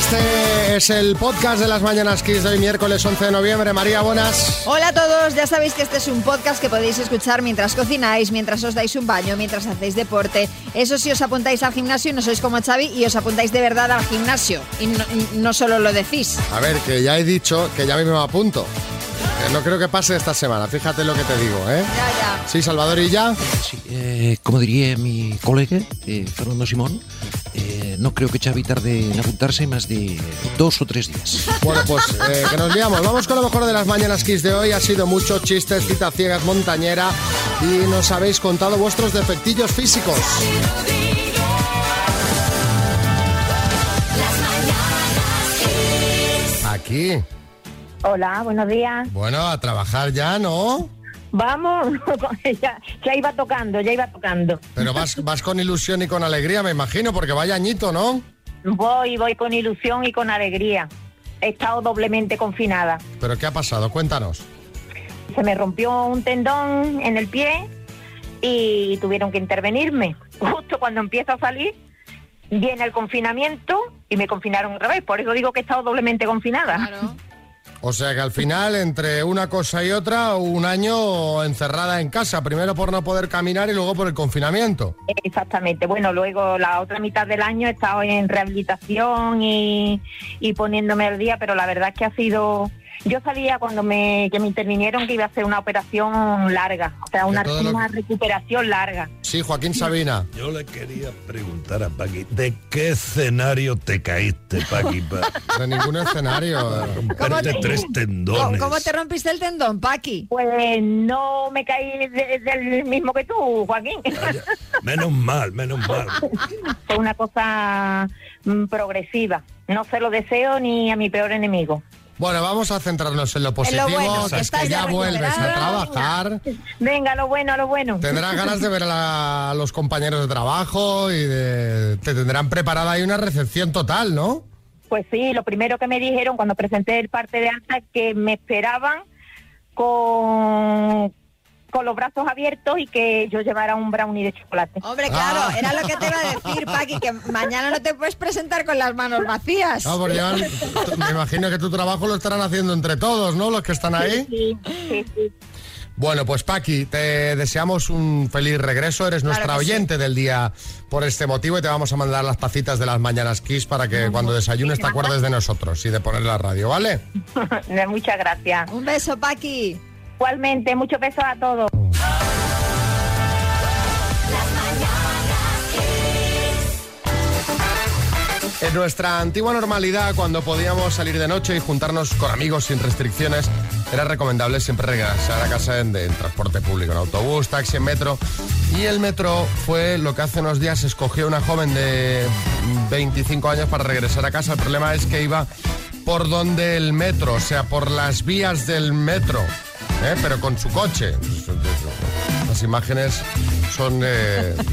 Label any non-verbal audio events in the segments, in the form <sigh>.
Este es el podcast de las Mañanas Kiss de hoy, miércoles 11 de noviembre. María, buenas. Hola a todos, ya sabéis que este es un podcast que podéis escuchar mientras cocináis, mientras os dais un baño, mientras hacéis deporte. Eso si os apuntáis al gimnasio y no sois como Xavi y os apuntáis de verdad al gimnasio y no, y no solo lo decís. A ver, que ya he dicho que ya me apunto. No creo que pase esta semana, fíjate lo que te digo, ¿eh? Ya, ya. Sí, Salvador y ya. Sí, eh, como diría mi colega, eh, Fernando Simón, eh, no creo que Xavi tarde en apuntarse más de dos o tres días. Bueno, pues eh, que nos liamos. Vamos con lo mejor de las Mañanas Kiss de hoy. Ha sido mucho chistes, cita ciegas, montañera y nos habéis contado vuestros defectillos físicos. Aquí. Hola, buenos días. Bueno, a trabajar ya, ¿no? Vamos, <laughs> ya, ya iba tocando, ya iba tocando. Pero vas, vas con ilusión y con alegría, me imagino, porque vaya añito, ¿no? Voy, voy con ilusión y con alegría. He estado doblemente confinada. ¿Pero qué ha pasado? Cuéntanos. Se me rompió un tendón en el pie y tuvieron que intervenirme. <laughs> Justo cuando empiezo a salir, viene el confinamiento y me confinaron otra vez. Por eso digo que he estado doblemente confinada. Claro. O sea que al final, entre una cosa y otra, un año encerrada en casa. Primero por no poder caminar y luego por el confinamiento. Exactamente. Bueno, luego la otra mitad del año he estado en rehabilitación y, y poniéndome al día, pero la verdad es que ha sido... Yo sabía cuando me, que me intervinieron que iba a ser una operación larga, o sea, una, que- recuperación larga. Sí, Joaquín Sabina. Yo le quería preguntar a Paqui, ¿de qué escenario te caíste, Paqui, <laughs> para De ningún escenario. romperte te- tres ¿Cómo, tendones? cómo te rompiste el tendón, Paqui? Pues no me caí de- del mismo que tú, Joaquín. Vaya, menos mal, menos mal. <laughs> Fue una cosa mm, progresiva. No se lo deseo ni a mi peor enemigo. Bueno, vamos a centrarnos en lo positivo, bueno, que es que ya vuelves a trabajar. Venga, lo bueno, lo bueno. Tendrás ganas de ver a, la- a los compañeros de trabajo y de, te tendrán preparada ahí una recepción total, ¿no? Pues sí, lo primero que me dijeron cuando presenté el parte de alta es que me esperaban con, con los brazos abiertos y que yo llevara un brownie de chocolate. Hombre, claro, Ah. era lo que te iba a decir, Paqui, que mañana no te puedes presentar con las manos vacías. No, porque <laughs> me imagino que tu trabajo lo estarán haciendo entre todos, ¿no? Los que están ahí. Sí, sí, sí. Bueno, pues Paqui, te deseamos un feliz regreso. Eres nuestra sí. oyente del día por este motivo y te vamos a mandar las tacitas de las mañanas Kiss para que cuando desayunes te acuerdes de nosotros y de poner la radio, ¿vale? <laughs> Muchas gracias. Un beso, Paqui. Igualmente, muchos besos a todos. En nuestra antigua normalidad, cuando podíamos salir de noche y juntarnos con amigos sin restricciones, era recomendable siempre regresar a casa en, en transporte público, en autobús, taxi, en metro. Y el metro fue lo que hace unos días escogió una joven de 25 años para regresar a casa. El problema es que iba por donde el metro, o sea, por las vías del metro, ¿eh? pero con su coche. Las imágenes son... eh, <laughs>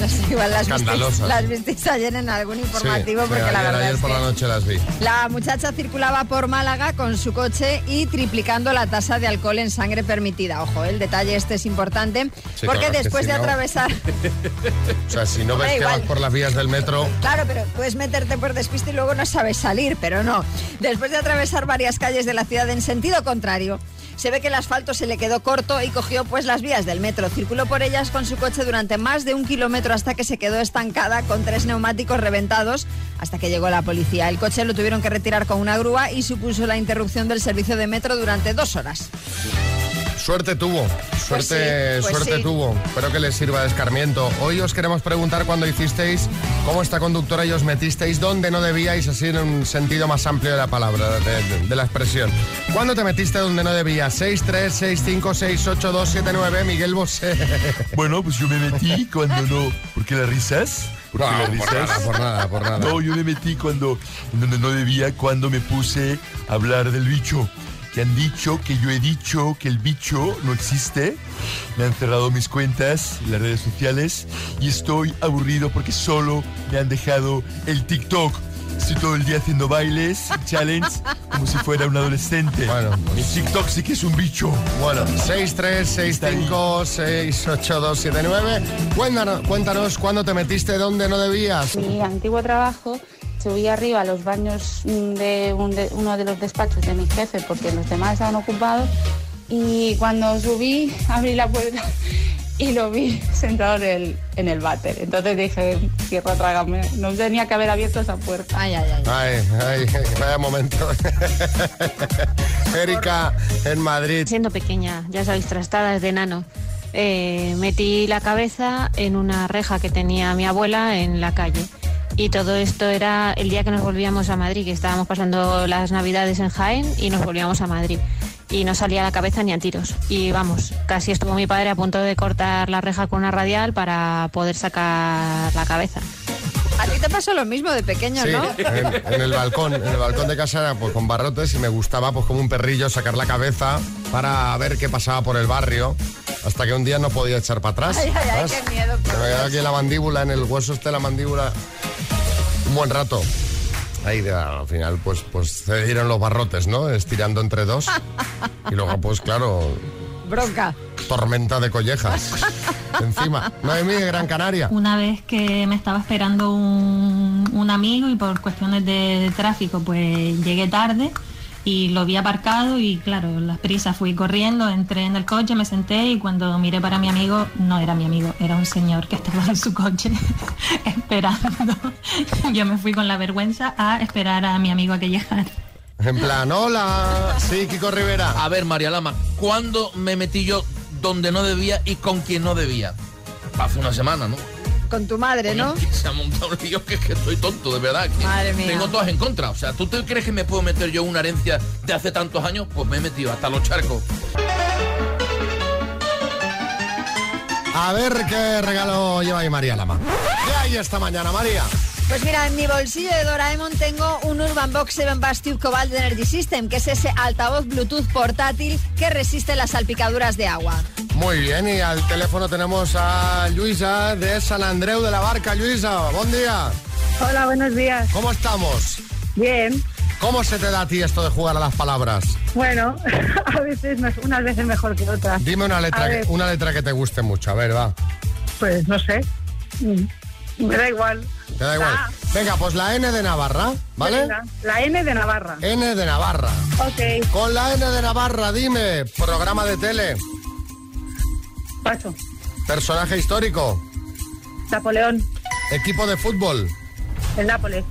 Las, igual las visteis, Escandalosas. las visteis ayer en algún informativo, sí, porque sí, la ayer, verdad ayer es por que la noche las vi. la muchacha circulaba por Málaga con su coche y triplicando la tasa de alcohol en sangre permitida. Ojo, el detalle este es importante, Sí, porque claro, después si de no- atravesar... <laughs> O sea, si no <laughs> ves que vas por las vías del metro, Claro, pero puedes meterte por despiste y luego no sabes salir, pero no. Después de atravesar varias calles de la ciudad en sentido contrario, se ve que el asfalto se le quedó corto y cogió pues las vías del metro. Circuló por ellas con su coche durante más de un kilómetro hasta que se quedó estancada con tres neumáticos reventados hasta que llegó la policía. El coche lo tuvieron que retirar con una grúa y supuso la interrupción del servicio de metro durante dos horas. Suerte tuvo. Suerte, sí, pues suerte sí. tuvo. Espero que les sirva de escarmiento. Hoy os queremos preguntar cuando hicisteis, cómo esta conductora y os metisteis donde no debíais, así en un sentido más amplio de la palabra, de, de- de la expresión. ¿Cuándo te metiste donde no debías? 6, 3, 6, 5, 6, 8, 2, 7, 9, Miguel Bosé. Bueno, pues yo me metí cuando no... ¿Por qué las risas? ¿Por No, las nada, por nada, por nada. No, yo me metí cuando donde no debía, cuando me puse a hablar del bicho. Que han dicho que yo he dicho que el bicho no existe. Me han cerrado mis cuentas en las redes sociales y estoy aburrido porque solo me han dejado el TikTok. Estoy todo el día haciendo bailes, challenge, como si fuera un adolescente. Bueno, el TikTok sí que es un bicho. Bueno, 6, 3, 6, 5, 6, 8, 2, 7, 9. Cuéntanos, cuéntanos cuándo te metiste donde no debías. mi antiguo trabajo subí arriba a los baños de, un de- uno de los despachos de mi jefe porque los demás estaban ocupados y cuando subí <laughs> abrí la puerta y lo vi <laughs> sentado en el, en el váter. Entonces dije, cierra, trágame. No tenía que haber abierto esa puerta. Ay, ay, ay. Ay, ay, <laughs> vaya momento. Erika, en Madrid. Siendo pequeña, ya sabéis, trastadas de enano, eh, metí la cabeza en una reja que tenía mi abuela en la calle. Y todo esto era el día que nos volvíamos a Madrid, que estábamos pasando las navidades en Jaén y nos volvíamos a Madrid. Y no salía la cabeza ni a tiros. Y vamos, casi estuvo mi padre a punto de cortar la reja con una radial para poder sacar la cabeza. A ti te pasó lo mismo de pequeño, Sí, ¿no? en, en el balcón, en el balcón de casa era, pues con barrotes y me gustaba pues como un perrillo sacar la cabeza para ver qué pasaba por el barrio hasta que un día no podía echar para atrás. Ay, ay, ay, qué miedo. Se me quedaba aquí la mandíbula, en el hueso de la mandíbula un buen rato. Ahí de- al final pues pues se dieron los barrotes, ¿no? Estirando entre dos. Y luego pues claro, Bronca. tormenta de collejas. Encima. No hay mí de Gran Canaria. Una vez que me estaba esperando un, un amigo y por cuestiones de tráfico pues llegué tarde y lo vi aparcado y claro, las prisas fui corriendo, entré en el coche, me senté y cuando miré para mi amigo, no era mi amigo, era un señor que estaba en su coche <laughs> esperando. <laughs> Yo me fui con la vergüenza a esperar a mi amigo a que llegara. En plan, hola. Sí, Kiko Rivera. A ver, María Lama, ¿cuándo me metí yo donde no debía y con quien no debía? Hace una semana, ¿no? Con tu madre, ¿no? <laughs> Se ha montado un lío que, que estoy tonto, de verdad. que Madre mía. Tengo todas en contra. O sea, ¿tú te crees que me puedo meter yo una herencia de hace tantos años? Pues me he metido hasta los charcos. A ver qué regalo lleva ahí María Lama. ¿Qué hay esta mañana, María? Pues mira, en mi bolsillo de Doraemon tengo un Urban Box 7 Bass Tube Cobalt Energy System, que es ese altavoz Bluetooth portátil que resiste las salpicaduras de agua. Muy bien, y al teléfono tenemos a Luisa de San Andreu de la Barca. Luisa, buen día. Hola, buenos días. ¿Cómo estamos? Bien. ¿Cómo se te da a ti esto de jugar a las palabras? Bueno, <laughs> a veces, unas veces mejor que otras. Dime una letra, que, una letra que te guste mucho. A ver, va. Pues no sé. Me da igual. Te da igual. Venga, pues la N de Navarra, ¿vale? Venga, La N de Navarra. N de Navarra. Ok, Con la N de Navarra, dime, programa de tele, paso. personaje histórico, Napoleón, equipo de fútbol, el Nápoles,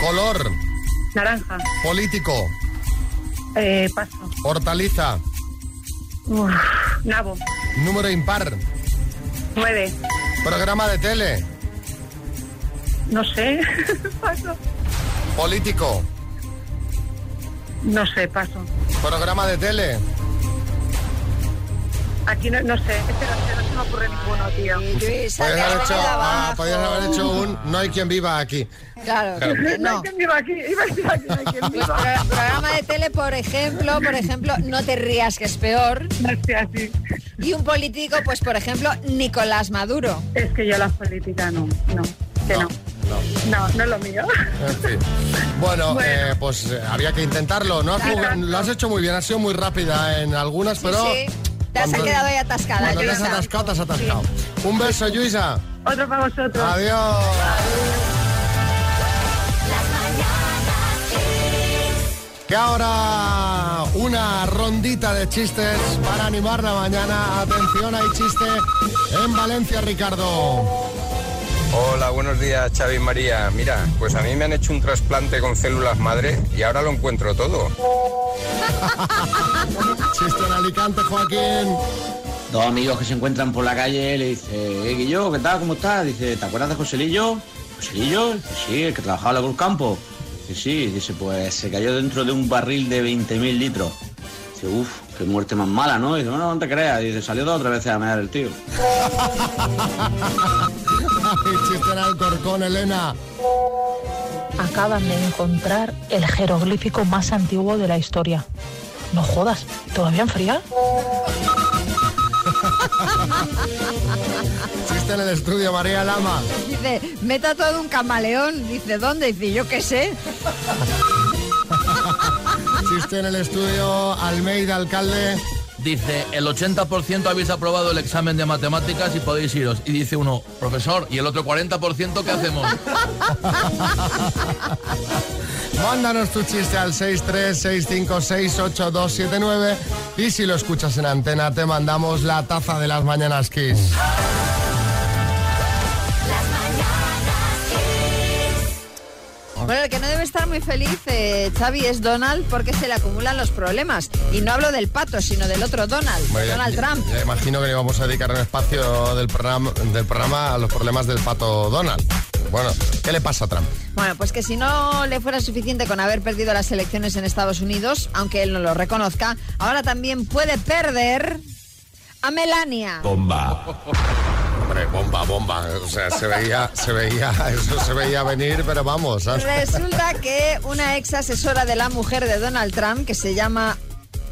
color, naranja, político, eh, paso. hortaliza, Uf, nabo, número impar, nueve. programa de tele, No sé, <laughs> paso. político, No sé, paso. programa de tele, Aquí no, no sé, no, se me ocurre ninguno, tío. Podrías haber hecho, ah, haber hecho un no hay quien viva aquí. Claro, que No hay quien viva aquí, iba a decir aquí, no hay quien Pues viva. pro- programa de tele, por ejemplo, por ejemplo, No te rías, que es peor. No sé así. Y un político, pues por ejemplo, Nicolás Maduro. Es que yo la política no, no, que no. No, no es lo mío. En fin. Bueno, Bueno. eh, pues eh, había que intentarlo. ¿no? Has Claro. jugado- lo has hecho muy bien, has sido muy rápida en algunas, Sí, pero... sí. Te has cuando- quedado ahí atascada, Cuando te has atascado, te has atascado. Un beso, Luisa. Otro para vosotros. Adiós. Que ahora una rondita de chistes para animar la mañana. Atención, hay chiste en Valencia, Ricardo. Hola, buenos días, Xavi y María. Mira, pues a mí me han hecho un trasplante con células madre y ahora lo encuentro todo. <laughs> Chiste en Alicante, Joaquín. Dos amigos que se encuentran por la calle le dice, eh, Guillo, ¿qué tal? ¿Cómo estás? Dice, ¿te acuerdas de Joselillo? ¿Joselillo? Dice, sí, el que trabajaba en la Cruz Campo. Dice, sí, dice, pues se cayó dentro de un barril de 20.000 litros. Dice, uff, qué muerte más mala, ¿no? Dice, no, no te creas. Dice, salió dos o tres veces a mear el tío. <laughs> Chiste en Alcorcón, Elena. Acaban de encontrar el jeroglífico más antiguo de la historia. No jodas, ¿todavía enfría? <laughs> Chiste en el estudio, María Lama. Dice, me he tatuado un camaleón. Dice, ¿dónde? Dice, yo qué sé. <laughs> Chiste en el estudio, Almeida, alcalde. Dice, el 80% habéis aprobado el examen de matemáticas y podéis iros. Y dice uno, profesor, ¿y el otro 40% qué hacemos? <laughs> Mándanos tu chiste al 636568279 y si lo escuchas en antena te mandamos la taza de las mañanas Kiss. Bueno, el que no debe estar muy feliz, eh, Xavi, es Donald porque se le acumulan los problemas. Y no hablo del pato, sino del otro Donald, Bueno, Donald ya- Trump. ya imagino que le vamos a dedicar un espacio del programa, del programa a los problemas del pato Donald. Bueno, ¿qué le pasa a Trump? Bueno, pues que si no le fuera suficiente con haber perdido las elecciones en Estados Unidos, aunque él no lo reconozca, ahora también puede perder a Melania. Bomba. <laughs> Bomba, bomba. O sea, se veía, se veía, eso se veía venir, pero vamos. Resulta que una ex asesora de la mujer de Donald Trump, que se llama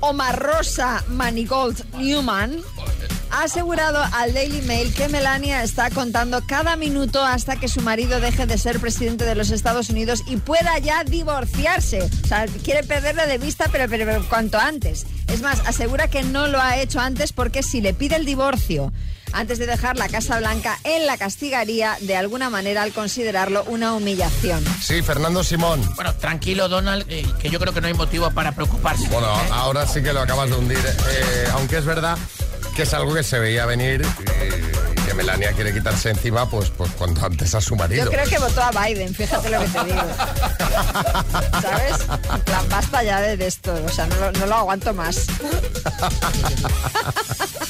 Omarosa Manigold Newman, ha asegurado al Daily Mail que Melania está contando cada minuto hasta que su marido deje de ser presidente de los Estados Unidos y pueda ya divorciarse. O sea, quiere perderle de vista, pero, pero cuanto antes. Es más, asegura que no lo ha hecho antes porque si le pide el divorcio antes de dejar la Casa Blanca, él la castigaría de alguna manera al considerarlo una humillación. Sí, Fernando Simón. Bueno, tranquilo, Donald, eh, que yo creo que no hay motivo para preocuparse. Bueno, ahora sí que lo acabas de hundir. Eh, aunque es verdad que es algo que se veía venir que Melania quiere quitarse encima, pues, pues cuanto antes a su marido. Yo creo que votó a Biden, fíjate lo que te digo. ¿Sabes? En plan, basta ya de esto, o sea, no, lo- no lo aguanto más. <laughs>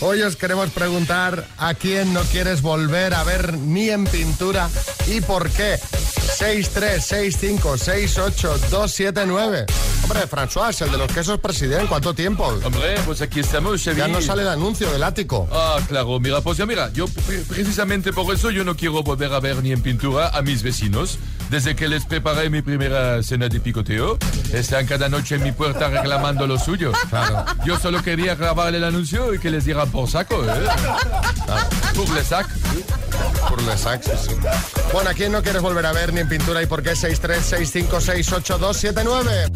Hoy os queremos preguntar a quién no quieres volver a ver ni en pintura y por qué. 636568279. Hombre, François, el de los quesos presidente, ¿cuánto tiempo? Hombre, pues aquí estamos, Xavi. Ya no sale el anuncio del ático. Ah, claro, mira, pues ya mira, yo pre- precisamente por eso yo no quiero volver a ver ni en pintura a mis vecinos. Desde que les preparé mi primera cena de picoteo, están cada noche en mi puerta reclamando lo suyo. Claro. Yo solo quería grabar el anuncio y que les dieran por saco, ¿eh? Claro. Pour le sac. Por le sac, sí, sí. Bueno, ¿a quién no quieres volver a ver ni en pintura y por qué? 636568279.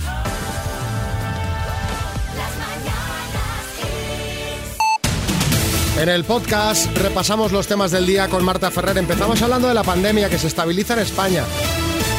En el podcast repasamos los temas del día con Marta Ferrer. Empezamos hablando de la pandemia que se estabiliza en España.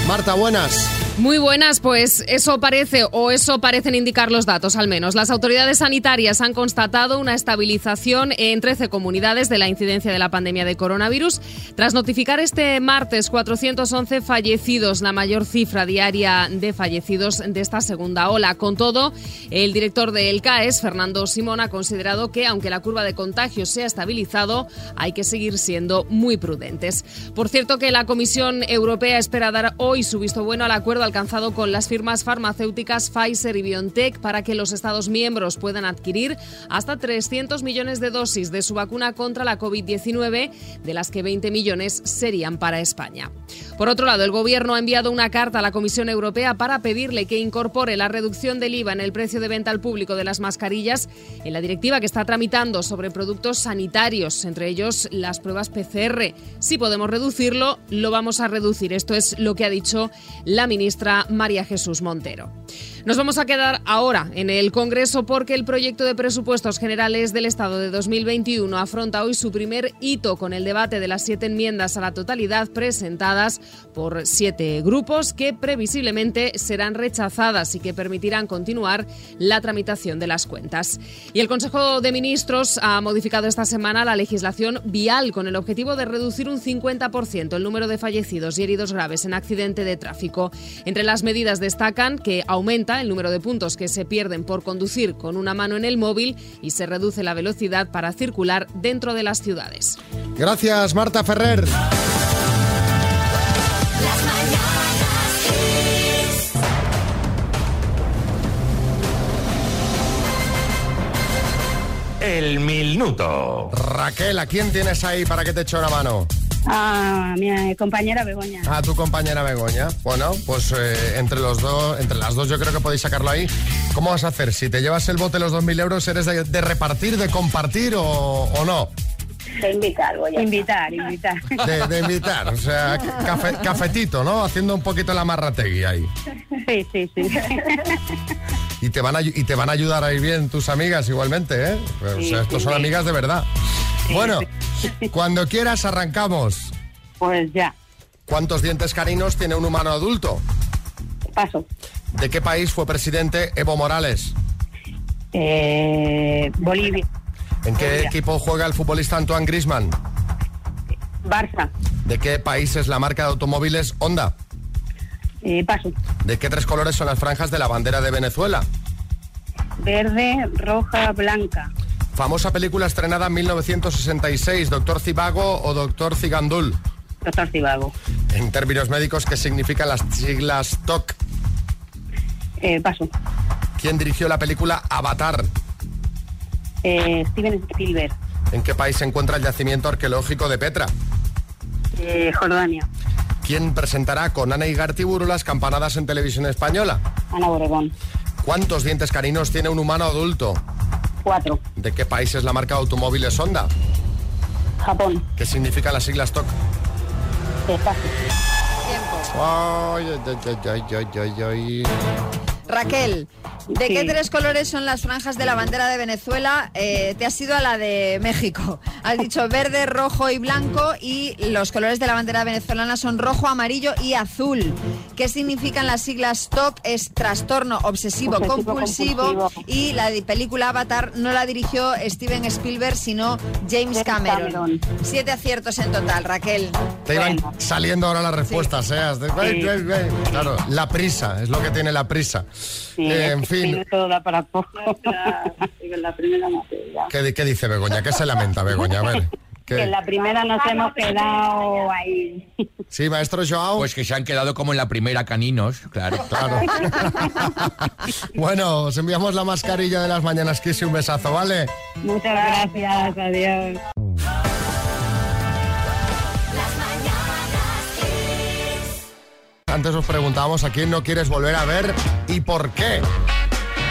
Marta, buenas. Muy buenas, pues eso parece, o eso parecen indicar los datos al menos. Las autoridades sanitarias han constatado una estabilización en 13 comunidades de la incidencia de la pandemia de coronavirus, tras notificar este martes 411 fallecidos, la mayor cifra diaria de fallecidos de esta segunda ola. Con todo, el director del CAES, Fernando Simón, ha considerado que, aunque la curva de contagios se ha estabilizado, hay que seguir siendo muy prudentes. Por cierto, que la Comisión Europea espera dar hoy su visto bueno al acuerdo alcanzado con las firmas farmacéuticas Pfizer y BioNTech para que los Estados miembros puedan adquirir hasta 300 millones de dosis de su vacuna contra la COVID-19, de las que 20 millones serían para España. Por otro lado, el Gobierno ha enviado una carta a la Comisión Europea para pedirle que incorpore la reducción del IVA en el precio de venta al público de las mascarillas en la directiva que está tramitando sobre productos sanitarios, entre ellos las pruebas PCR. Si podemos reducirlo, lo vamos a reducir. Esto es lo que ha dicho la ministra María Jesús Montero. Nos vamos a quedar ahora en el Congreso porque el proyecto de presupuestos generales del Estado de 2021 afronta hoy su primer hito con el debate de las siete enmiendas a la totalidad presentadas por siete grupos que previsiblemente serán rechazadas y que permitirán continuar la tramitación de las cuentas. Y el Consejo de Ministros ha modificado esta semana la legislación vial con el objetivo de reducir un 50% el número de fallecidos y heridos graves en accidente de tráfico. Entre las medidas destacan que aumenta el número de puntos que se pierden por conducir con una mano en el móvil y se reduce la velocidad para circular dentro de las ciudades. Gracias, Marta Ferrer. El minuto. Raquel, ¿a quién tienes ahí para que te eche una mano? A mi compañera Begoña. A tu compañera Begoña. Bueno, pues eh, entre los dos, entre las dos yo creo que podéis sacarlo ahí. ¿Cómo vas a hacer? Si te llevas el bote los 2.000 euros, ¿eres de, de repartir, de compartir o, o no? De invitar, voy a Invitar, invitar. De, de invitar, o sea, <laughs> cafe- cafetito, ¿no? Haciendo un poquito la marrategui ahí. Sí, sí, sí. Y te van a, y te van a ayudar a ir bien tus amigas igualmente, ¿eh? O Sí, sea, estos sí, son sí. amigas de verdad. Bueno, cuando quieras arrancamos. Pues ya, ¿Cuántos dientes caninos tiene un humano adulto? paso. ¿De qué país fue presidente Evo Morales? Eh, Bolivia, ¿En qué Bolivia. equipo juega el futbolista Antoine Griezmann? Barça, ¿De qué país es la marca de automóviles Honda? eh, paso. ¿De qué tres colores son las franjas de la bandera de Venezuela? Verde, roja, blanca. Famosa película estrenada en 1966, Doctor Cibago o Doctor Cigandul. Doctor Cibago. En términos médicos, ¿qué significan las siglas TOC? Eh, paso. ¿Quién dirigió la película Avatar? Eh, Steven Spielberg. ¿En qué país se encuentra el yacimiento arqueológico de Petra? Eh, Jordania. ¿Quién presentará con Ana Igartiburu las campanadas en televisión española? Ana Obregón. ¿Cuántos dientes caninos tiene un humano adulto? ¿De qué país es la marca de automóviles Honda? Japón. ¿Qué significan las siglas TOC? Paso. Ay, ay, ay, ay, ay, ay, ay. Raquel, ¿de Sí. qué tres colores son las franjas de la bandera de Venezuela? Eh, te has ido a la de México. Has dicho verde, rojo y blanco y los colores de la bandera venezolana son rojo, amarillo y azul. ¿Qué significan las siglas TOC? Es trastorno obsesivo, Obsesivo compulsivo, compulsivo. y la película Avatar no la dirigió Steven Spielberg sino James Cameron. Cameron. Siete aciertos en total, Raquel. Te iban Bueno. saliendo ahora las respuestas, ¿eh? De- Sí. Claro, la prisa, es lo que tiene la prisa. Sí, Eh, en fin, tiene todo da para poco. la primera materia. ¿qué, qué dice Begoña? ¿Qué se lamenta Begoña? A ver. Que en la primera nos hemos quedado ahí. Sí, maestro Joao. Pues que se han quedado como en la primera caninos, claro. Claro. <laughs> bueno, os enviamos la mascarilla de las mañanas Kiss y un besazo, ¿vale? Muchas gracias, adiós. Antes os preguntábamos a quién no quieres volver a ver y por qué.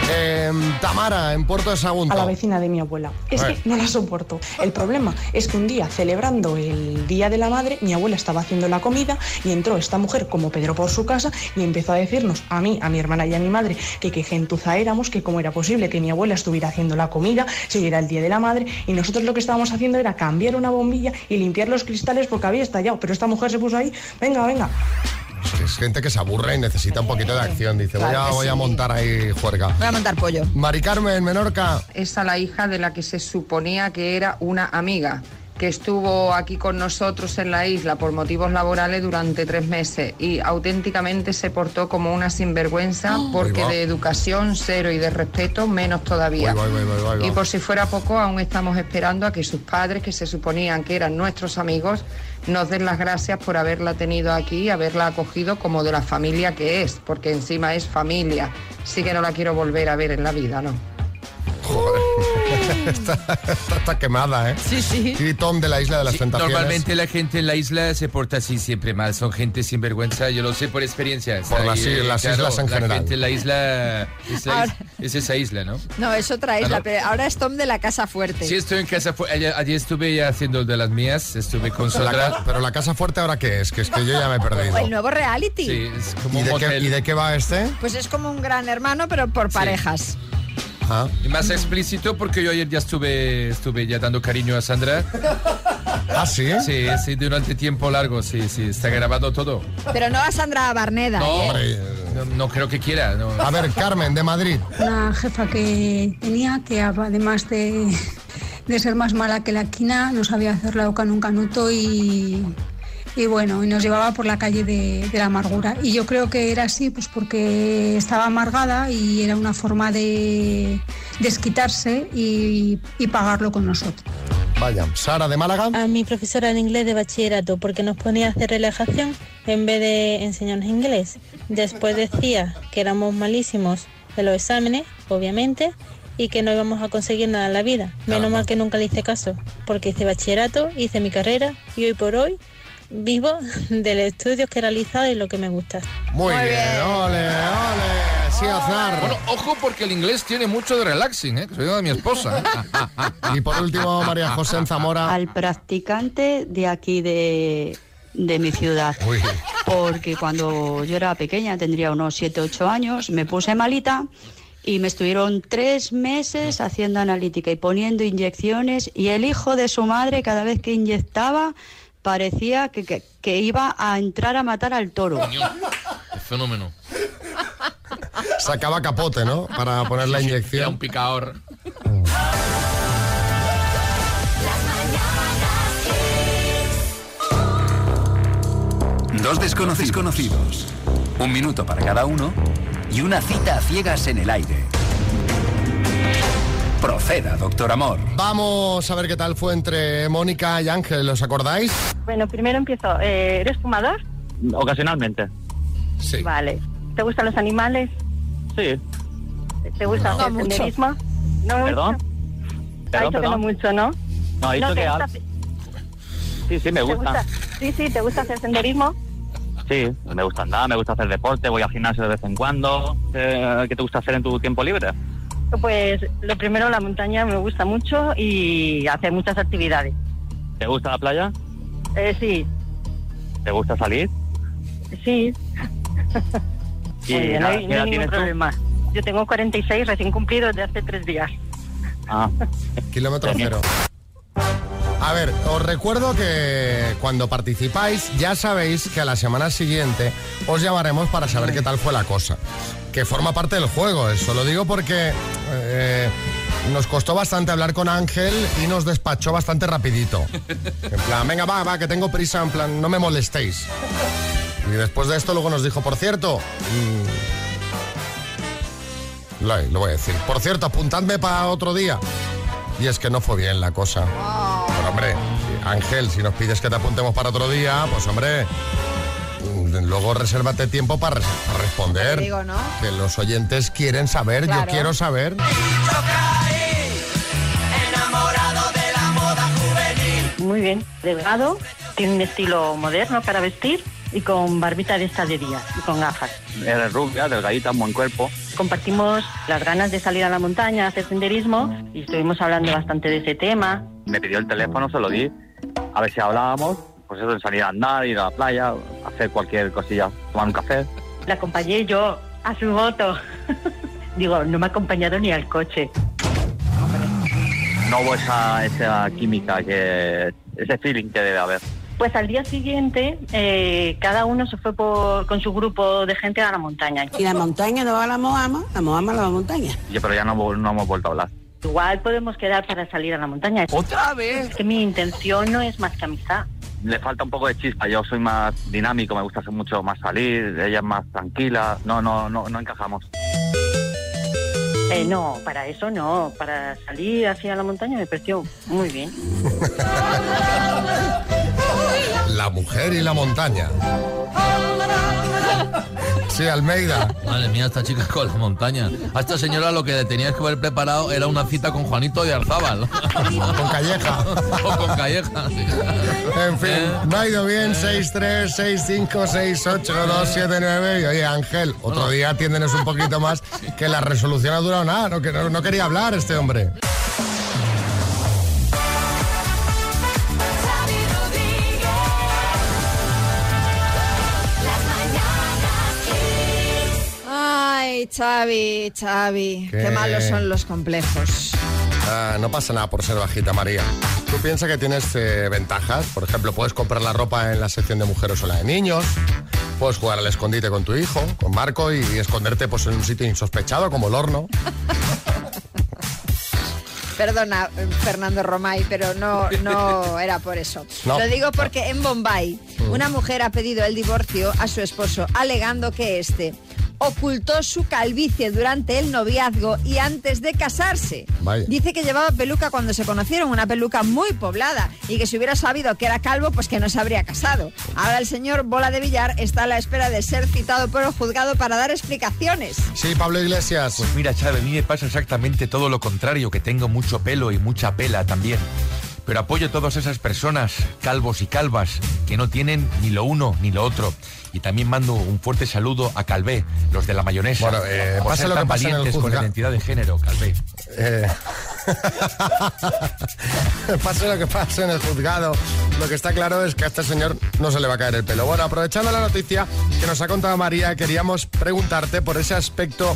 Em, Tamara, en Puerto de Sagunto. a la vecina de mi abuela. Es que no la soporto. El problema es que un día, celebrando el Día de la Madre, mi abuela estaba haciendo la comida y entró esta mujer como Pedro por su casa y empezó a decirnos a mí, a mi hermana y a mi madre que qué gentuza éramos, que cómo era posible que mi abuela estuviera haciendo la comida, si era el Día de la Madre y nosotros lo que estábamos haciendo era cambiar una bombilla y limpiar los cristales porque había estallado. Pero esta mujer se puso ahí, venga, venga. Es gente que se aburre y necesita un poquito de acción. Dice, voy, a, a montar ahí juerga. Voy a montar pollo. Mari Carmen, Menorca. es a la hija de la que se suponía que era una amiga, que estuvo aquí con nosotros en la isla por motivos laborales durante tres meses y auténticamente se portó como una sinvergüenza porque Ahí va. de educación cero y de respeto menos todavía. Ahí va, ahí va, ahí va, ahí va. Y por si fuera poco, aún estamos esperando a que sus padres, que se suponían que eran nuestros amigos, nos den las gracias por haberla tenido aquí y haberla acogido como de la familia que es, porque encima es familia. Sí que no la quiero volver a ver en la vida, ¿no? Joder. <laughs> está, está- está quemada, ¿eh? Sí, sí. Sí, Tom de la Isla de las Sí, Tentaciones. normalmente la gente en la isla se porta así siempre mal, son gente sin vergüenza, yo lo sé por experiencia. Por las Ahí, is- las claro, islas en la general. gente en la isla es, la is- es esa isla, ¿no? No, es otra isla, ¿no? pero ahora es Tom de la Casa Fuerte. Sí, estoy en casa, fu- ayer, ayer estuve ya haciendo de las mías, estuve con Pero la, Sandra. ca- pero la casa fuerte ahora qué es, que es que yo ya me he <laughs> perdido. El nuevo reality. Sí, es como ¿Y un de, qué, motel. y de qué va este? Pues es como un gran hermano, pero por parejas. Y más explícito porque yo ayer ya estuve, estuve ya dando cariño a Sandra. ¿Ah, sí? Sí, sí, durante tiempo largo, sí, sí, está grabado todo. Pero no a Sandra Barneda. No, ¿eh? Hombre, no, no creo que quiera. no. A ver, Carmen, de Madrid. Una jefa que tenía que además de, de ser más mala que la quina, no sabía hacer la boca en un canuto y, y bueno, y nos llevaba por la calle de, de la amargura. Y yo creo que era así, pues porque estaba amargada y era una forma de desquitarse y, y pagarlo con nosotros. Vaya, Sara de Málaga. A mi profesora de inglés de bachillerato, porque nos ponía a hacer relajación en vez de enseñarnos inglés. Después decía que éramos malísimos de los exámenes, obviamente, y que no íbamos a conseguir nada en la vida. Menos mal que nunca le hice caso, porque hice bachillerato, hice mi carrera y hoy por hoy vivo <laughs> del estudio que he realizado y lo que me gusta. Muy, bien, ole, ole. Sí, Aznar. Bueno, ojo porque el inglés tiene mucho de relaxing, ¿eh? Que soy de mi esposa. ¿eh? <laughs> Y por último, María José en Zamora. Al practicante de aquí de, de mi ciudad. Uy. Porque cuando yo era pequeña, tendría unos 7, 8 años, me puse malita Y me estuvieron tres meses haciendo analítica y poniendo inyecciones y el hijo de su madre cada vez que inyectaba parecía que, que- que iba a entrar a matar al toro. Qué fenómeno. Sacaba capote, ¿no? Para poner la Era inyección. un picador. Dos desconocidos conocidos, un minuto para cada uno y una cita a ciegas en el aire. Proceda, doctor Amor. Vamos a ver qué tal fue entre Mónica y Ángel, ¿os acordáis? Bueno, primero empiezo. Eh, ¿Eres fumador? Ocasionalmente. Sí. Vale. ¿Te gustan los animales? Sí. ¿Te gusta No. hacer No? No ¿Perdón? mucho. Perdón, que no mucho, ¿no? No, ha dicho ¿te que gusta, Sí, sí, me te gusta. Sí, sí, ¿te gusta hacer senderismo? Sí, me gusta andar, me gusta hacer deporte, voy al gimnasio de vez en cuando. Eh, ¿Qué te gusta hacer en tu tiempo libre? Pues lo primero, la montaña me gusta mucho y hacer muchas actividades. ¿Te gusta la playa? Eh, sí, ¿Te gusta salir? sí. <laughs> Y Muy bien, no nada, hay, ¿qué no hay edad ningún tienes tú? problema. Yo tengo 46 recién cumplidos de hace tres días. Ah. <laughs> Kilómetro cero. A ver, os recuerdo que cuando participáis ya sabéis que a la semana siguiente os llamaremos para saber qué tal fue la cosa. Que forma parte del juego, eso lo digo porque eh, nos costó bastante hablar con Ángel y nos despachó bastante rapidito. En plan, venga, va, va, que tengo prisa, en plan, no me molestéis. Y después de esto luego nos dijo, por cierto, mm, lo, lo voy a decir, por cierto, apuntadme para otro día. Y es que no fue bien la cosa. Pero hombre, Ángel, si nos pides que te apuntemos para otro día, pues hombre, luego resérvate tiempo para, res- para responder. Te digo, ¿no? Que los oyentes quieren saber, yo Claro. quiero saber. Muy bien, delgado, tiene un estilo moderno para vestir y con barbita de esta de día y con gafas. Eres rubia, delgadita, un buen cuerpo. Compartimos las ganas de salir a la montaña, hacer senderismo y estuvimos hablando bastante de ese tema. Me pidió el teléfono, se lo di. A ver si hablábamos. Pues eso, de salir a andar, ir a la playa, hacer cualquier cosilla, tomar un café. La acompañé yo a su moto. <laughs> Digo, no me ha acompañado ni al coche. No hubo esa, esa química, que ese feeling que debe haber. Pues al día siguiente, eh, cada uno se fue por- con su grupo de gente a la montaña. Y la montaña no va a la Moama, la Moama a la montaña. Yo, pero ya no, no hemos vuelto a hablar. Igual podemos quedar para salir a la montaña. ¿Otra vez? Es que mi intención no es más que amistad. Le falta un poco de chispa. Yo soy más dinámico, me gusta hacer mucho más salir. Ella es más tranquila. No, no, no, no encajamos. Eh, no, para eso no. Para salir hacia la montaña me pareció muy bien. <laughs> La mujer y la montaña. Sí, Almeida. Madre mía, esta chica con la montaña. A esta señora lo que le tenías que haber preparado era una cita con Juanito de Arzábal. <laughs> con Calleja. <laughs> o con Calleja. sí. En fin, no ha ido bien. 6, 3, 6, 5, 6, 8, 2, 7, 9. Y oye, Ángel, otro día atiéndenos un poquito más, <laughs> que la resolución ha durado nada. No, que no, no quería hablar este hombre. Xavi, Xavi, qué, ¿Qué? malos son los complejos. Ah, no pasa nada por ser bajita, María. Tú piensas que tienes eh, ventajas. Por ejemplo, puedes comprar la ropa en la sección de mujeres o la de niños. Puedes jugar al escondite con tu hijo, con Marco, y, esconderte pues, en un sitio insospechado como el horno. Perdona, Fernando Romay, pero no, no era por eso. No. Lo digo porque en Bombay una mujer ha pedido el divorcio a su esposo alegando que este ocultó su calvicie durante el noviazgo y antes de casarse. Vaya. Dice que llevaba peluca cuando se conocieron, una peluca muy poblada, y que si hubiera sabido que era calvo, pues que no se habría casado. Ahora el señor Bola de Villar está a la espera de ser citado por el juzgado para dar explicaciones. Sí, Pablo Iglesias. Pues mira, Chávez, a mí me pasa exactamente todo lo contrario, que tengo mucho pelo y mucha pela también. Pero apoyo a todas esas personas, calvos y calvas, que no tienen ni lo uno ni lo otro. Y también mando un fuerte saludo a Calvé, los de la mayonesa. Bueno, eh, por pasa ser lo tan que pasa en el valientes con la identidad de género, Calvé. Eh, <laughs> pase lo que pase en el juzgado, lo que está claro es que a este señor no se le va a caer el pelo. Bueno, aprovechando la noticia que nos ha contado María, queríamos preguntarte por ese aspecto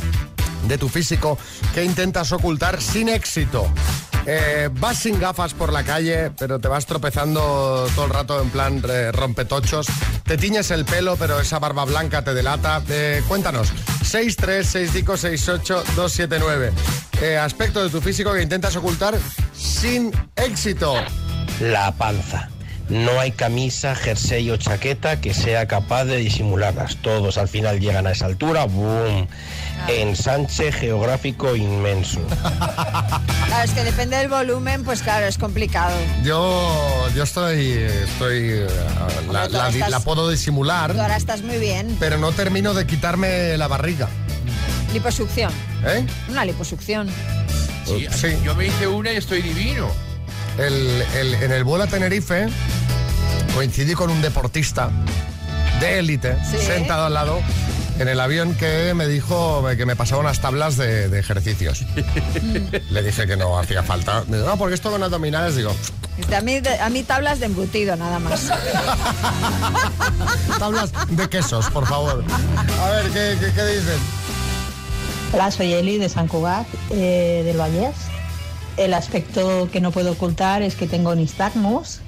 de tu físico que intentas ocultar sin éxito. Eh, vas sin gafas por la calle, pero te vas tropezando todo el rato en plan eh, rompetochos. Te tiñes el pelo, pero esa barba blanca te delata. Eh, cuéntanos, 636568279. Eh, aspecto de tu físico que intentas ocultar sin éxito. La panza. No hay camisa, jersey o chaqueta que sea capaz de disimularlas. Todos al final llegan a esa altura, ¡boom! Ensanche geográfico inmenso. <laughs> Claro, es que depende del volumen, pues claro, es complicado. Yo, yo estoy, estoy, eh, la, Hombre, tú la- estás- la puedo disimular, Tú ahora estás muy bien. pero no termino de quitarme la barriga. Liposucción. ¿Eh? Una liposucción. Sí, Yo me hice una y estoy divino. El- el- en el vuelo a Tenerife coincidí con un deportista de élite Sí. sentado al lado en el avión que me dijo que me pasaba unas tablas de, de ejercicios. <laughs> Le dije que no hacía falta. Me dijo, no, porque esto con abdominales, digo, A mí, a mí tablas de embutido nada más. <laughs> tablas de quesos, por favor. A ver, ¿qué, qué, qué dicen? Hola, soy Eli de San Cugat, eh, del Vallés. El aspecto que no puedo ocultar es que tengo nistagmus,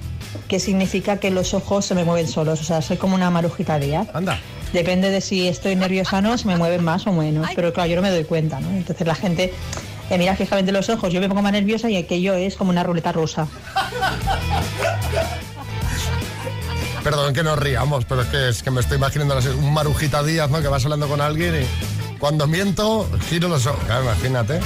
que significa que los ojos se me mueven solos, o sea, soy como una marujita Díaz. Anda. Depende de si estoy nerviosa o no, se me mueven más o menos, pero claro, yo no me doy cuenta, ¿no? Entonces la gente me mira fijamente los ojos, yo me pongo más nerviosa y aquello es como una ruleta rusa. Perdón que nos riamos, pero es que, es que me estoy imaginando un Marujita Díaz, ¿no? Que vas hablando con alguien y cuando miento, giro los ojos. Claro, imagínate.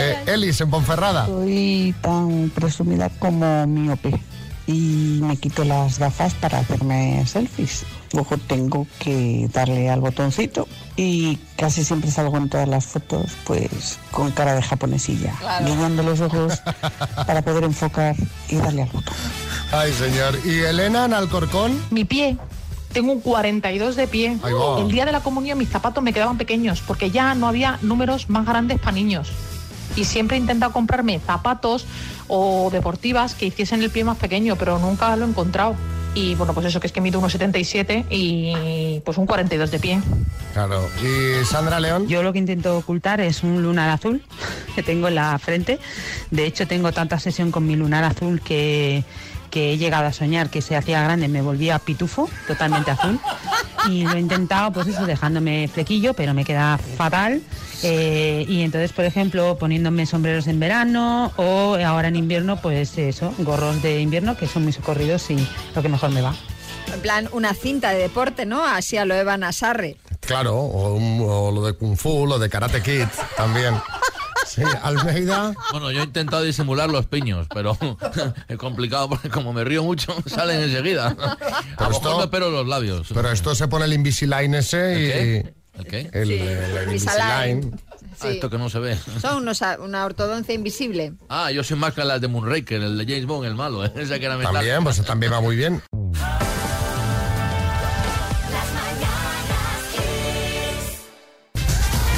Eh, Elis, en Ponferrada. Soy tan presumida como miope y me quito las gafas para hacerme selfies. Luego tengo que darle al botoncito y casi siempre salgo en todas las fotos pues con cara de japonesilla, Claro. guiñando los ojos <laughs> para poder enfocar y darle al botón. Ay, señor. ¿Y Elena en Alcorcón? Mi pie. Tengo un 42 de pie. El día de la comunión mis zapatos me quedaban pequeños porque ya no había números más grandes para niños. Y siempre he intentado comprarme zapatos o deportivas que hiciesen el pie más pequeño, pero nunca lo he encontrado. Y bueno, pues eso que es que mido 1,77 y pues un 42 de pie. Claro. ¿Y Sandra León? Yo lo que intento ocultar es un lunar azul <laughs> que tengo en la frente. De hecho, tengo tanta sesión con mi lunar azul que, que he llegado a soñar que se hacía grande, me volvía pitufo, totalmente azul. Y lo he intentado, pues eso, dejándome flequillo, pero me queda fatal. Eh, y entonces, por ejemplo, poniéndome sombreros en verano o ahora en invierno, pues eso, gorros de invierno que son muy socorridos y lo que mejor me va. En plan, una cinta de deporte, ¿no? Así a lo Evan Asarre. Claro, o, un- o lo de Kung Fu, lo de Karate Kid también. Sí, Almeida. Bueno, yo he intentado disimular los piños, pero <laughs> es complicado porque como me río mucho, <laughs> salen enseguida. A lo mejor me pero los labios. Pero esto se pone el Invisalign ese y... qué? ¿El qué? El, Sí, el el Invisalign. Invisalign. Ah, esto que no se ve. Son unos, una ortodoncia invisible. Ah, yo soy más que las de Moonraker, el de James Bond, el malo. <laughs> ¿eh? Esa que era metal. También, pues también va muy bien.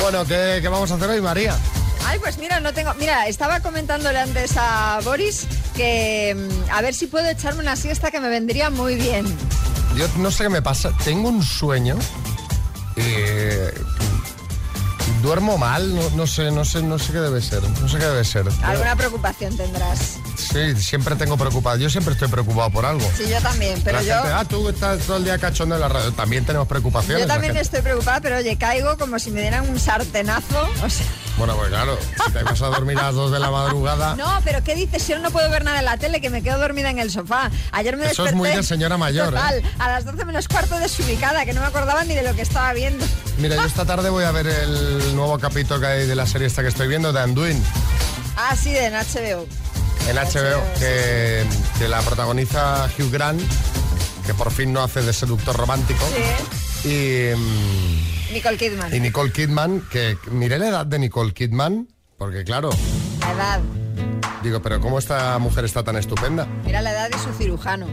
Bueno, ¿qué, qué vamos a hacer hoy, María? Ay, pues mira, no tengo. Mira, estaba comentándole antes a Boris que mm, a ver si puedo echarme una siesta que me vendría muy bien. Yo no sé qué me pasa. Tengo un sueño. eh, duermo mal, no, no sé, no sé, no sé qué debe ser. No sé qué debe ser. Alguna preocupación tendrás. Sí, siempre tengo preocupado. Yo siempre estoy preocupado por algo. Sí, yo también, pero la yo. gente, ah, tú estás todo el día cachondo en la radio. También tenemos preocupaciones. Yo también estoy preocupada, pero oye, caigo como si me dieran un sartenazo. O sea, Bueno, pues claro, si te vas a dormir a las 2 de la madrugada. <laughs> no, pero ¿qué dices? Si yo no puedo ver nada en la tele, que me quedo dormida en el sofá. Ayer me Eso es desperté. muy de señora mayor, Total, ¿eh? a las 12 menos cuarto desubicada, que no me acordaba ni de lo que estaba viendo. Mira, yo <laughs> esta tarde voy a ver el nuevo capítulo que hay de la serie esta que estoy viendo, de Anduin, Ah, sí, en HBO. En HBO, que, que la protagoniza Hugh Grant, que por fin no hace de seductor romántico. Y. Mm, Nicole Kidman. y Nicole Kidman, que miré la edad de Nicole Kidman, porque claro, La edad. digo, pero ¿cómo esta mujer está tan estupenda? Mira la edad de su cirujano.